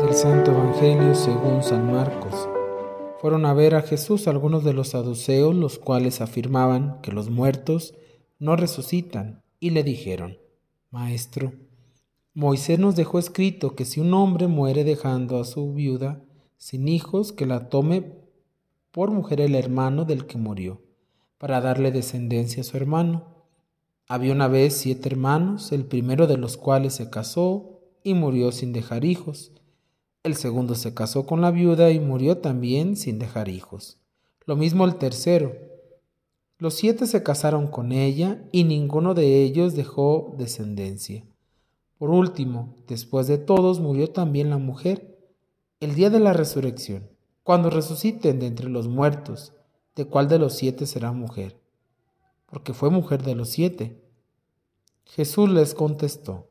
Del Santo Evangelio según San Marcos. Fueron a ver a Jesús algunos de los saduceos, los cuales afirmaban que los muertos no resucitan, y le dijeron, Maestro, Moisés nos dejó escrito que si un hombre muere dejando a su viuda sin hijos, que la tome por mujer el hermano del que murió, para darle descendencia a su hermano. Había una vez siete hermanos, el primero de los cuales se casó y murió sin dejar hijos. El segundo se casó con la viuda y murió también sin dejar hijos. Lo mismo el tercero. Los siete se casaron con ella y ninguno de ellos dejó descendencia. Por último, después de todos, murió también la mujer. El día de la resurrección, cuando resuciten de entre los muertos, ¿de cuál de los siete será mujer? Porque fue mujer de los siete. Jesús les contestó,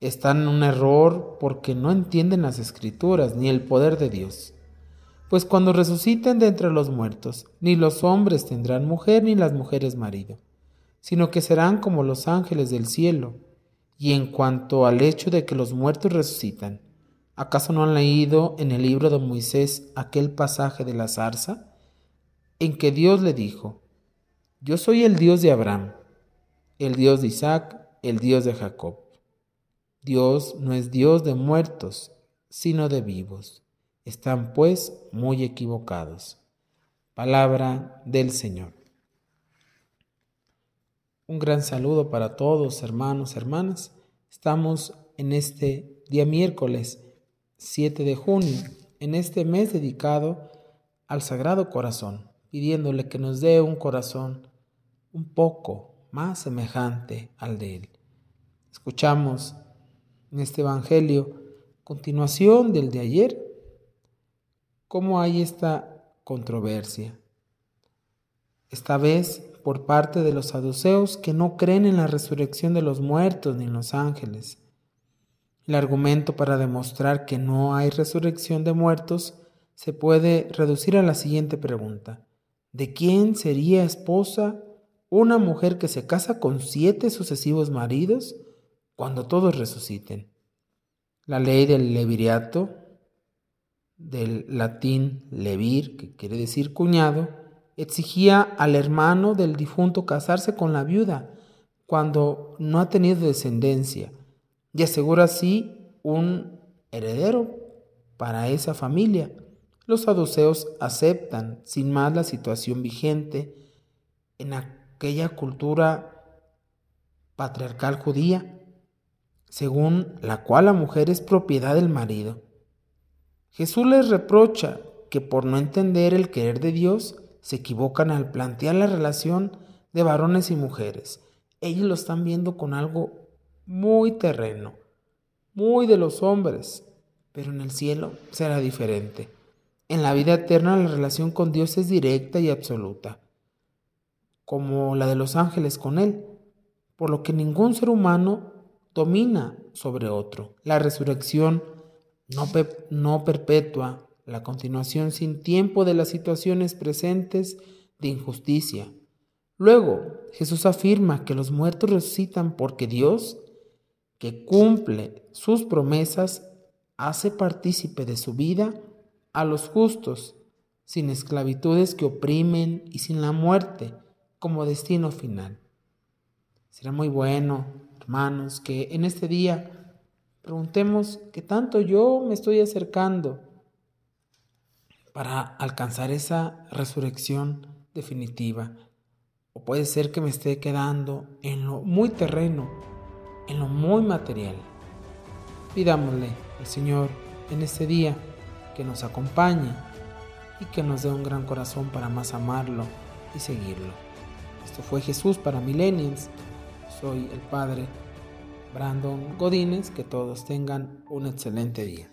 están en un error porque no entienden las escrituras ni el poder de Dios. Pues cuando resuciten de entre los muertos, ni los hombres tendrán mujer ni las mujeres marido, sino que serán como los ángeles del cielo. Y en cuanto al hecho de que los muertos resucitan, ¿acaso no han leído en el libro de Moisés aquel pasaje de la zarza? En que Dios le dijo, Yo soy el Dios de Abraham, el Dios de Isaac, el Dios de Jacob. Dios no es Dios de muertos, sino de vivos. Están pues muy equivocados. Palabra del Señor. Un gran saludo para todos, hermanos, hermanas. Estamos en este día miércoles 7 de junio, en este mes dedicado al Sagrado Corazón, pidiéndole que nos dé un corazón un poco más semejante al de Él. Escuchamos en este Evangelio, continuación del de ayer, cómo hay esta controversia. Esta vez por parte de los saduceos que no creen en la resurrección de los muertos ni en los ángeles. El argumento para demostrar que no hay resurrección de muertos se puede reducir a la siguiente pregunta. ¿De quién sería esposa una mujer que se casa con siete sucesivos maridos? cuando todos resuciten. La ley del leviriato, del latín levir, que quiere decir cuñado, exigía al hermano del difunto casarse con la viuda cuando no ha tenido descendencia y asegura así un heredero para esa familia. Los saduceos aceptan sin más la situación vigente en aquella cultura patriarcal judía según la cual la mujer es propiedad del marido. Jesús les reprocha que por no entender el querer de Dios se equivocan al plantear la relación de varones y mujeres. Ellos lo están viendo con algo muy terreno, muy de los hombres, pero en el cielo será diferente. En la vida eterna la relación con Dios es directa y absoluta, como la de los ángeles con Él, por lo que ningún ser humano domina sobre otro. La resurrección no, no perpetua, la continuación sin tiempo de las situaciones presentes de injusticia. Luego, Jesús afirma que los muertos resucitan porque Dios, que cumple sus promesas, hace partícipe de su vida a los justos, sin esclavitudes que oprimen y sin la muerte como destino final. Será muy bueno hermanos, que en este día preguntemos qué tanto yo me estoy acercando para alcanzar esa resurrección definitiva. O puede ser que me esté quedando en lo muy terreno, en lo muy material. Pidámosle al Señor en este día que nos acompañe y que nos dé un gran corazón para más amarlo y seguirlo. Esto fue Jesús para Millennials soy el padre Brandon Godínez. Que todos tengan un excelente día.